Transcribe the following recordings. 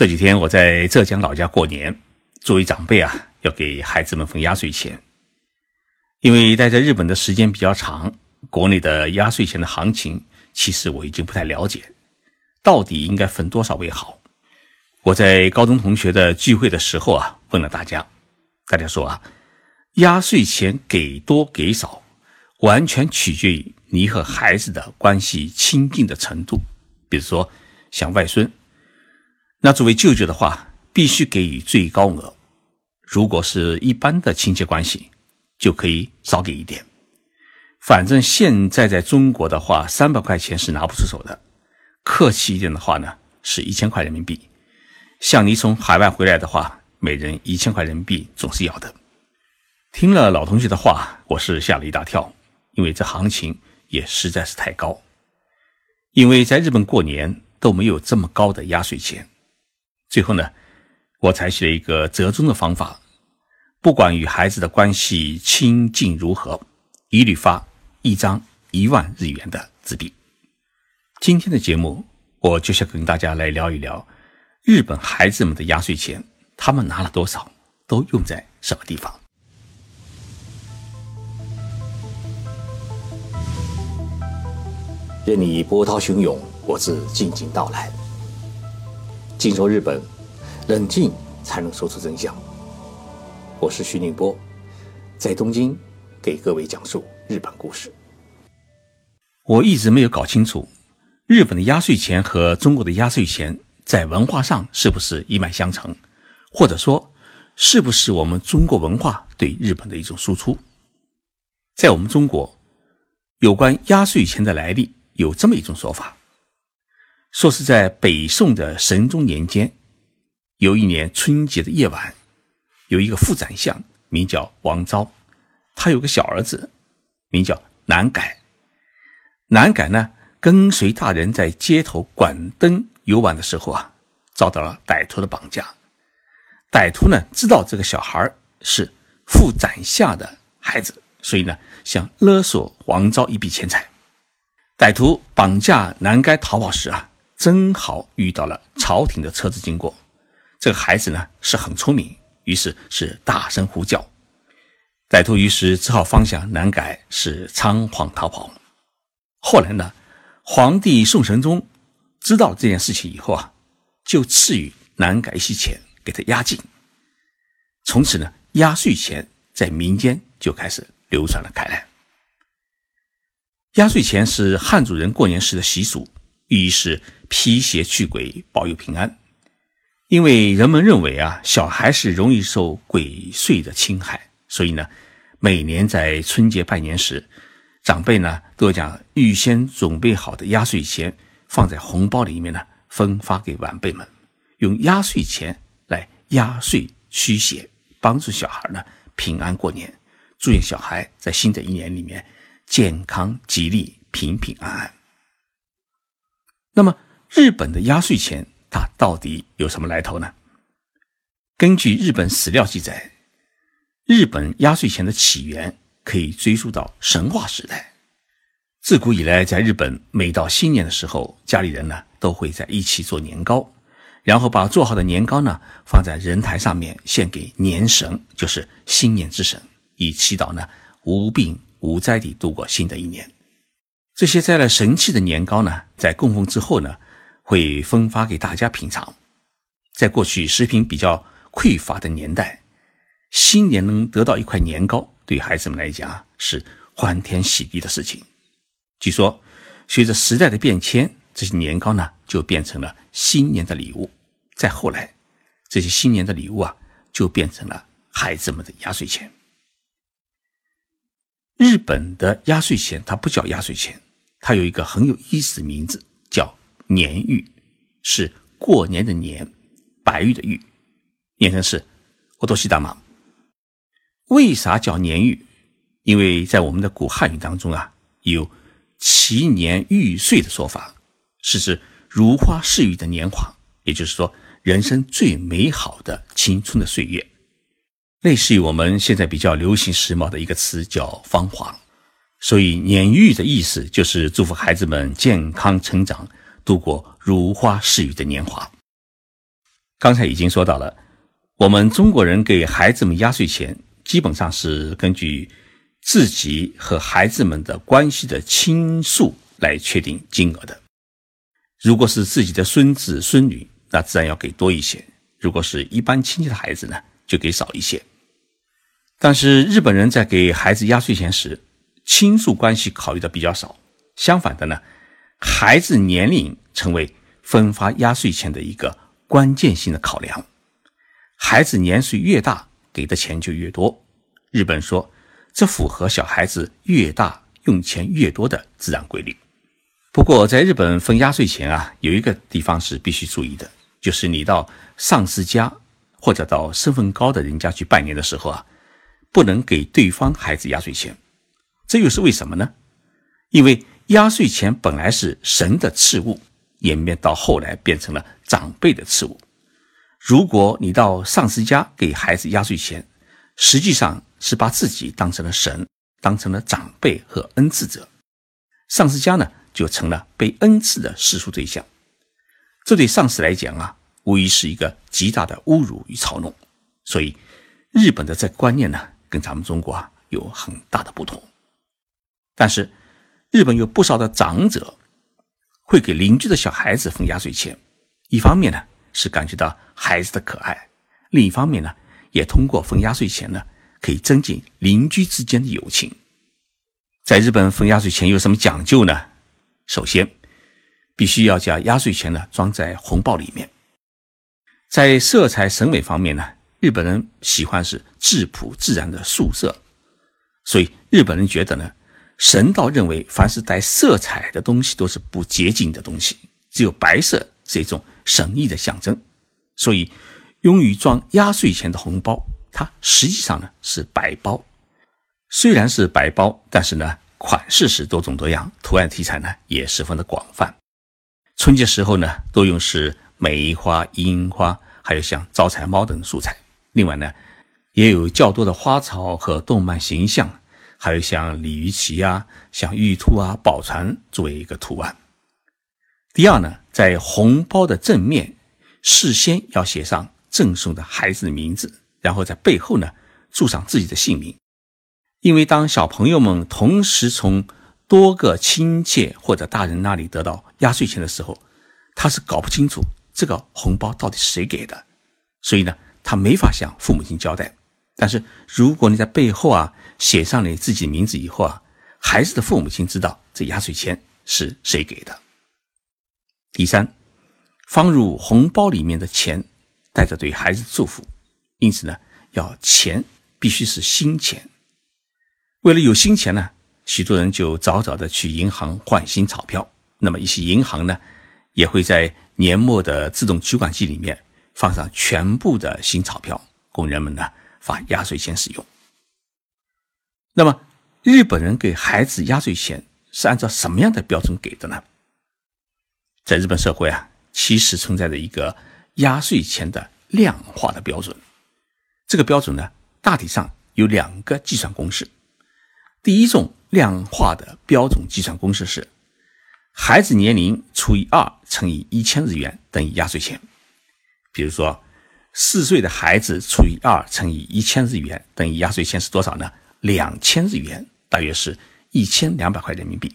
这几天我在浙江老家过年，作为长辈啊，要给孩子们分压岁钱。因为待在日本的时间比较长，国内的压岁钱的行情，其实我已经不太了解，到底应该分多少为好？我在高中同学的聚会的时候啊，问了大家，大家说啊，压岁钱给多给少，完全取决于你和孩子的关系亲近的程度。比如说像外孙。那作为舅舅的话，必须给予最高额；如果是一般的亲戚关系，就可以少给一点。反正现在在中国的话，三百块钱是拿不出手的。客气一点的话呢，是一千块人民币。像你从海外回来的话，每人一千块人民币总是要的。听了老同学的话，我是吓了一大跳，因为这行情也实在是太高。因为在日本过年都没有这么高的压岁钱。最后呢，我采取了一个折中的方法，不管与孩子的关系亲近如何，一律发一张一万日元的纸币。今天的节目，我就想跟大家来聊一聊日本孩子们的压岁钱，他们拿了多少，都用在什么地方。任你波涛汹涌，我自静静到来。进入日本，冷静才能说出真相。我是徐宁波，在东京给各位讲述日本故事。我一直没有搞清楚，日本的压岁钱和中国的压岁钱在文化上是不是一脉相承，或者说，是不是我们中国文化对日本的一种输出？在我们中国，有关压岁钱的来历有这么一种说法。说是在北宋的神宗年间，有一年春节的夜晚，有一个副宰相名叫王昭，他有个小儿子名叫南改。南改呢，跟随大人在街头管灯游玩的时候啊，遭到了歹徒的绑架。歹徒呢，知道这个小孩是副宰相的孩子，所以呢，想勒索王昭一笔钱财。歹徒绑架南改逃跑时啊。正好遇到了朝廷的车子经过，这个孩子呢是很聪明，于是是大声呼叫，歹徒于是只好方向南改，是仓皇逃跑。后来呢，皇帝宋神宗知道这件事情以后啊，就赐予南改一些钱给他压境，从此呢，压岁钱在民间就开始流传了开来。压岁钱是汉族人过年时的习俗。寓意是辟邪驱鬼，保佑平安。因为人们认为啊，小孩是容易受鬼祟的侵害，所以呢，每年在春节拜年时，长辈呢都将预先准备好的压岁钱放在红包里面呢，分发给晚辈们，用压岁钱来压岁驱邪，帮助小孩呢平安过年，祝愿小孩在新的一年里面健康吉利、平平安安。那么，日本的压岁钱它到底有什么来头呢？根据日本史料记载，日本压岁钱的起源可以追溯到神话时代。自古以来，在日本，每到新年的时候，家里人呢都会在一起做年糕，然后把做好的年糕呢放在人台上面献给年神，就是新年之神，以祈祷呢无病无灾地度过新的一年。这些载了神器的年糕呢，在供奉之后呢，会分发给大家品尝。在过去食品比较匮乏的年代，新年能得到一块年糕，对孩子们来讲是欢天喜地的事情。据说，随着时代的变迁，这些年糕呢就变成了新年的礼物。再后来，这些新年的礼物啊，就变成了孩子们的压岁钱。日本的压岁钱，它不叫压岁钱。它有一个很有意思的名字，叫年玉，是过年的年，白玉的玉，念成是“我多西大妈”。为啥叫年玉？因为在我们的古汉语当中啊，有“祈年玉岁”的说法，是指如花似玉的年华，也就是说，人生最美好的青春的岁月。类似于我们现在比较流行时髦的一个词，叫“芳华”。所以年玉的意思就是祝福孩子们健康成长，度过如花似玉的年华。刚才已经说到了，我们中国人给孩子们压岁钱，基本上是根据自己和孩子们的关系的亲数来确定金额的。如果是自己的孙子孙女，那自然要给多一些；如果是一般亲戚的孩子呢，就给少一些。但是日本人在给孩子压岁钱时，亲属关系考虑的比较少。相反的呢，孩子年龄成为分发压岁钱的一个关键性的考量。孩子年岁越大，给的钱就越多。日本说，这符合小孩子越大用钱越多的自然规律。不过，在日本分压岁钱啊，有一个地方是必须注意的，就是你到上司家或者到身份高的人家去拜年的时候啊，不能给对方孩子压岁钱。这又是为什么呢？因为压岁钱本来是神的赐物，演变到后来变成了长辈的赐物。如果你到上司家给孩子压岁钱，实际上是把自己当成了神，当成了长辈和恩赐者。上司家呢？就成了被恩赐的世俗对象，这对上司来讲啊，无疑是一个极大的侮辱与嘲弄。所以，日本的这观念呢，跟咱们中国啊有很大的不同。但是，日本有不少的长者会给邻居的小孩子分压岁钱，一方面呢是感觉到孩子的可爱，另一方面呢也通过分压岁钱呢可以增进邻居之间的友情。在日本分压岁钱有什么讲究呢？首先，必须要将压岁钱呢装在红包里面。在色彩审美方面呢，日本人喜欢是质朴自然的素色，所以日本人觉得呢，神道认为凡是带色彩的东西都是不洁净的东西，只有白色是一种神意的象征。所以，用于装压岁钱的红包，它实际上呢是白包。虽然是白包，但是呢。款式是多种多样，图案题材呢也十分的广泛。春节时候呢，多用是梅花、樱花，还有像招财猫等素材。另外呢，也有较多的花草和动漫形象，还有像鲤鱼旗啊、像玉兔啊、宝船作为一个图案。第二呢，在红包的正面，事先要写上赠送的孩子的名字，然后在背后呢，注上自己的姓名。因为当小朋友们同时从多个亲戚或者大人那里得到压岁钱的时候，他是搞不清楚这个红包到底是谁给的，所以呢，他没法向父母亲交代。但是如果你在背后啊写上你自己名字以后啊，孩子的父母亲知道这压岁钱是谁给的。第三，放入红包里面的钱带着对孩子的祝福，因此呢，要钱必须是新钱。为了有新钱呢，许多人就早早的去银行换新钞票。那么一些银行呢，也会在年末的自动取款机里面放上全部的新钞票，供人们呢发压岁钱使用。那么日本人给孩子压岁钱是按照什么样的标准给的呢？在日本社会啊，其实存在着一个压岁钱的量化的标准。这个标准呢，大体上有两个计算公式。第一种量化的标准计算公式是：孩子年龄除以二乘以一千日元等于压岁钱。比如说，四岁的孩子除以二乘以一千日元等于压岁钱是多少呢？两千日元，大约是一千两百块人民币。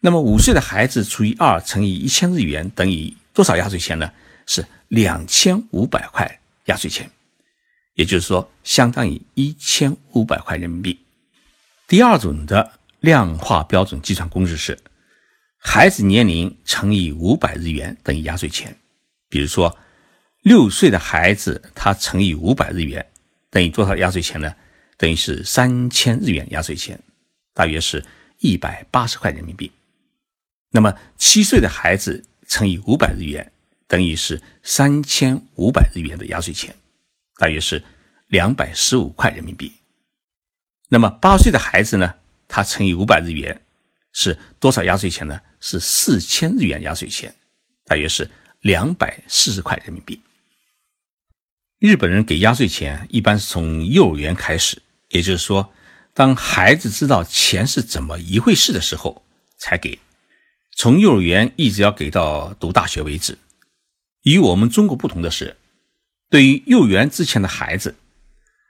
那么五岁的孩子除以二乘以一千日元等于多少压岁钱呢？是两千五百块压岁钱，也就是说，相当于一千五百块人民币。第二种的量化标准计算公式是：孩子年龄乘以五百日元等于压岁钱。比如说，六岁的孩子他乘以五百日元等于多少压岁钱呢？等于是三千日元压岁钱，大约是一百八十块人民币。那么七岁的孩子乘以五百日元等于是三千五百日元的压岁钱，大约是两百十五块人民币。那么八岁的孩子呢？他乘以五百日元是多少压岁钱呢？是四千日元压岁钱，大约是两百四十块人民币。日本人给压岁钱一般是从幼儿园开始，也就是说，当孩子知道钱是怎么一回事的时候才给，从幼儿园一直要给到读大学为止。与我们中国不同的是，对于幼儿园之前的孩子，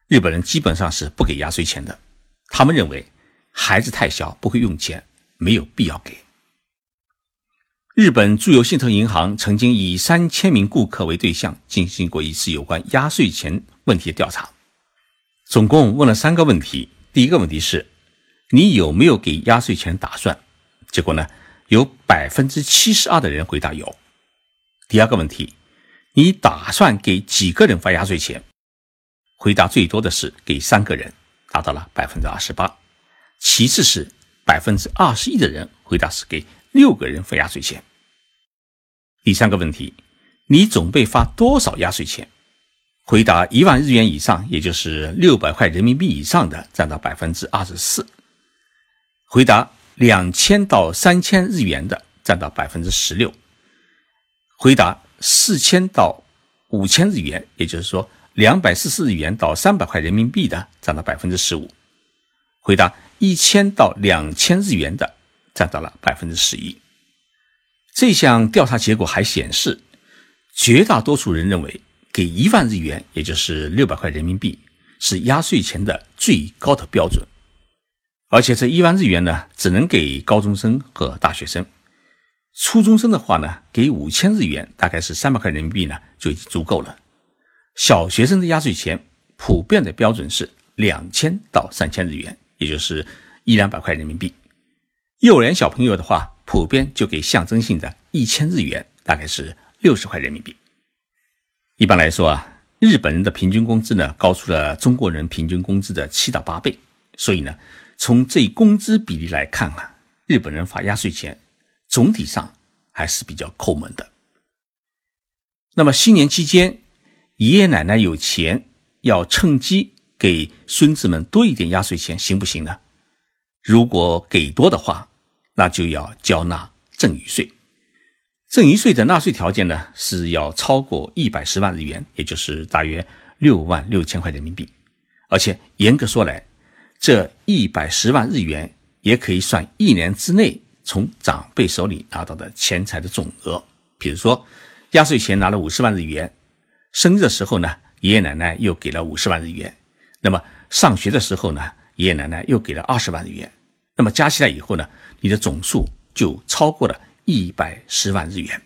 日本人基本上是不给压岁钱的。他们认为孩子太小不会用钱，没有必要给。日本住友信托银行曾经以三千名顾客为对象进行过一次有关压岁钱问题的调查，总共问了三个问题。第一个问题是：你有没有给压岁钱打算？结果呢，有百分之七十二的人回答有。第二个问题。你打算给几个人发压岁钱？回答最多的是给三个人，达到了百分之二十八。其次是百分之二十一的人回答是给六个人发压岁钱。第三个问题，你准备发多少压岁钱？回答一万日元以上，也就是六百块人民币以上的，占到百分之二十四。回答两千到三千日元的，占到百分之十六。回答。四千到五千日元，也就是说两百四十日元到三百块人民币的，占到百分之十五。回答一千到两千日元的，占到了百分之十一。这项调查结果还显示，绝大多数人认为给一万日元，也就是六百块人民币，是压岁钱的最高的标准。而且这一万日元呢，只能给高中生和大学生。初中生的话呢，给五千日元，大概是三百块人民币呢，就已经足够了。小学生的压岁钱普遍的标准是两千到三千日元，也就是一两百块人民币。幼儿园小朋友的话，普遍就给象征性的一千日元，大概是六十块人民币。一般来说啊，日本人的平均工资呢，高出了中国人平均工资的七到八倍，所以呢，从这工资比例来看啊，日本人发压岁钱。总体上还是比较抠门的。那么新年期间，爷爷奶奶有钱，要趁机给孙子们多一点压岁钱，行不行呢？如果给多的话，那就要交纳赠与税。赠与税的纳税条件呢，是要超过一百十万日元，也就是大约六万六千块人民币。而且严格说来，这一百十万日元也可以算一年之内。从长辈手里拿到的钱财的总额，比如说压岁钱拿了五十万日元，生日的时候呢，爷爷奶奶又给了五十万日元，那么上学的时候呢，爷爷奶奶又给了二十万日元，那么加起来以后呢，你的总数就超过了一百十万日元。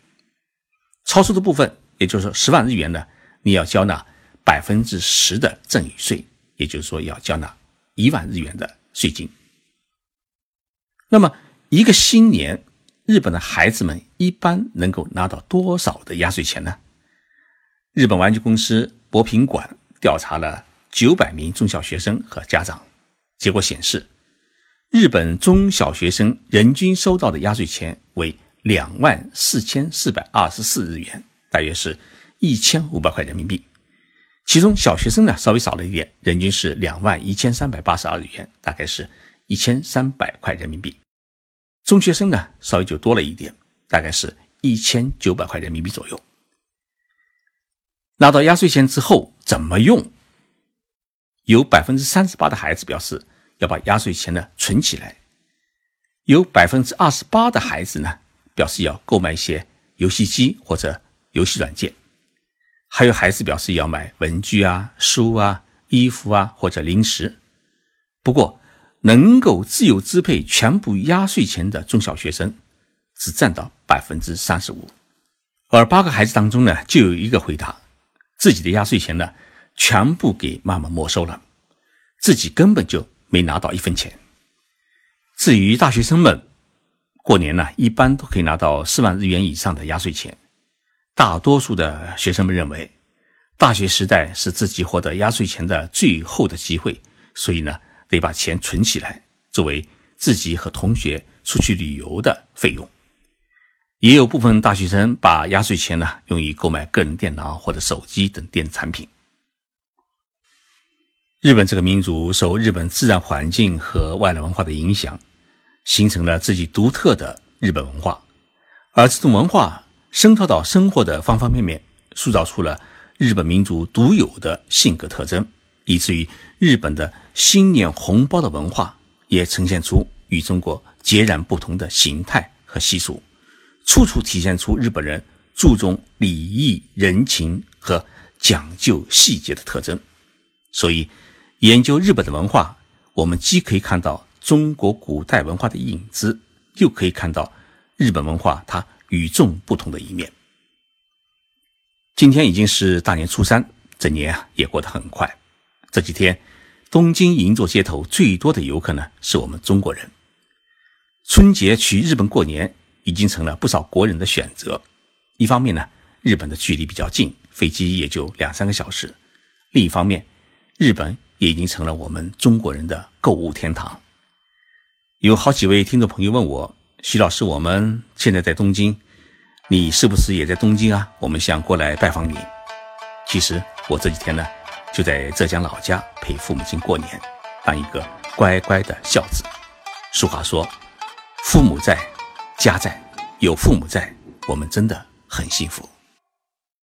超出的部分，也就是说十万日元呢，你要交纳百分之十的赠与税，也就是说要交纳一万日元的税金。那么。一个新年，日本的孩子们一般能够拿到多少的压岁钱呢？日本玩具公司博品馆调查了九百名中小学生和家长，结果显示，日本中小学生人均收到的压岁钱为两万四千四百二十四日元，大约是一千五百块人民币。其中小学生呢稍微少了一点，人均是两万一千三百八十二日元，大概是一千三百块人民币。中学生呢，稍微就多了一点，大概是一千九百块人民币左右。拿到压岁钱之后怎么用？有百分之三十八的孩子表示要把压岁钱呢存起来，有百分之二十八的孩子呢表示要购买一些游戏机或者游戏软件，还有孩子表示要买文具啊、书啊、衣服啊或者零食。不过，能够自由支配全部压岁钱的中小学生只占到百分之三十五，而八个孩子当中呢，就有一个回答自己的压岁钱呢全部给妈妈没收了，自己根本就没拿到一分钱。至于大学生们，过年呢一般都可以拿到四万日元以上的压岁钱。大多数的学生们认为，大学时代是自己获得压岁钱的最后的机会，所以呢。得把钱存起来，作为自己和同学出去旅游的费用。也有部分大学生把压岁钱呢用于购买个人电脑或者手机等电子产品。日本这个民族受日本自然环境和外来文化的影响，形成了自己独特的日本文化，而这种文化渗透到生活的方方面面，塑造出了日本民族独有的性格特征。以至于日本的新年红包的文化也呈现出与中国截然不同的形态和习俗，处处体现出日本人注重礼义人情和讲究细节的特征。所以，研究日本的文化，我们既可以看到中国古代文化的影子，又可以看到日本文化它与众不同的一面。今天已经是大年初三，这年啊也过得很快。这几天，东京银座街头最多的游客呢是我们中国人。春节去日本过年已经成了不少国人的选择。一方面呢，日本的距离比较近，飞机也就两三个小时；另一方面，日本也已经成了我们中国人的购物天堂。有好几位听众朋友问我，徐老师，我们现在在东京，你是不是也在东京啊？我们想过来拜访你。其实我这几天呢，就在浙江老家陪父母亲过年，当一个乖乖的孝子。俗话说，父母在，家在，有父母在，我们真的很幸福。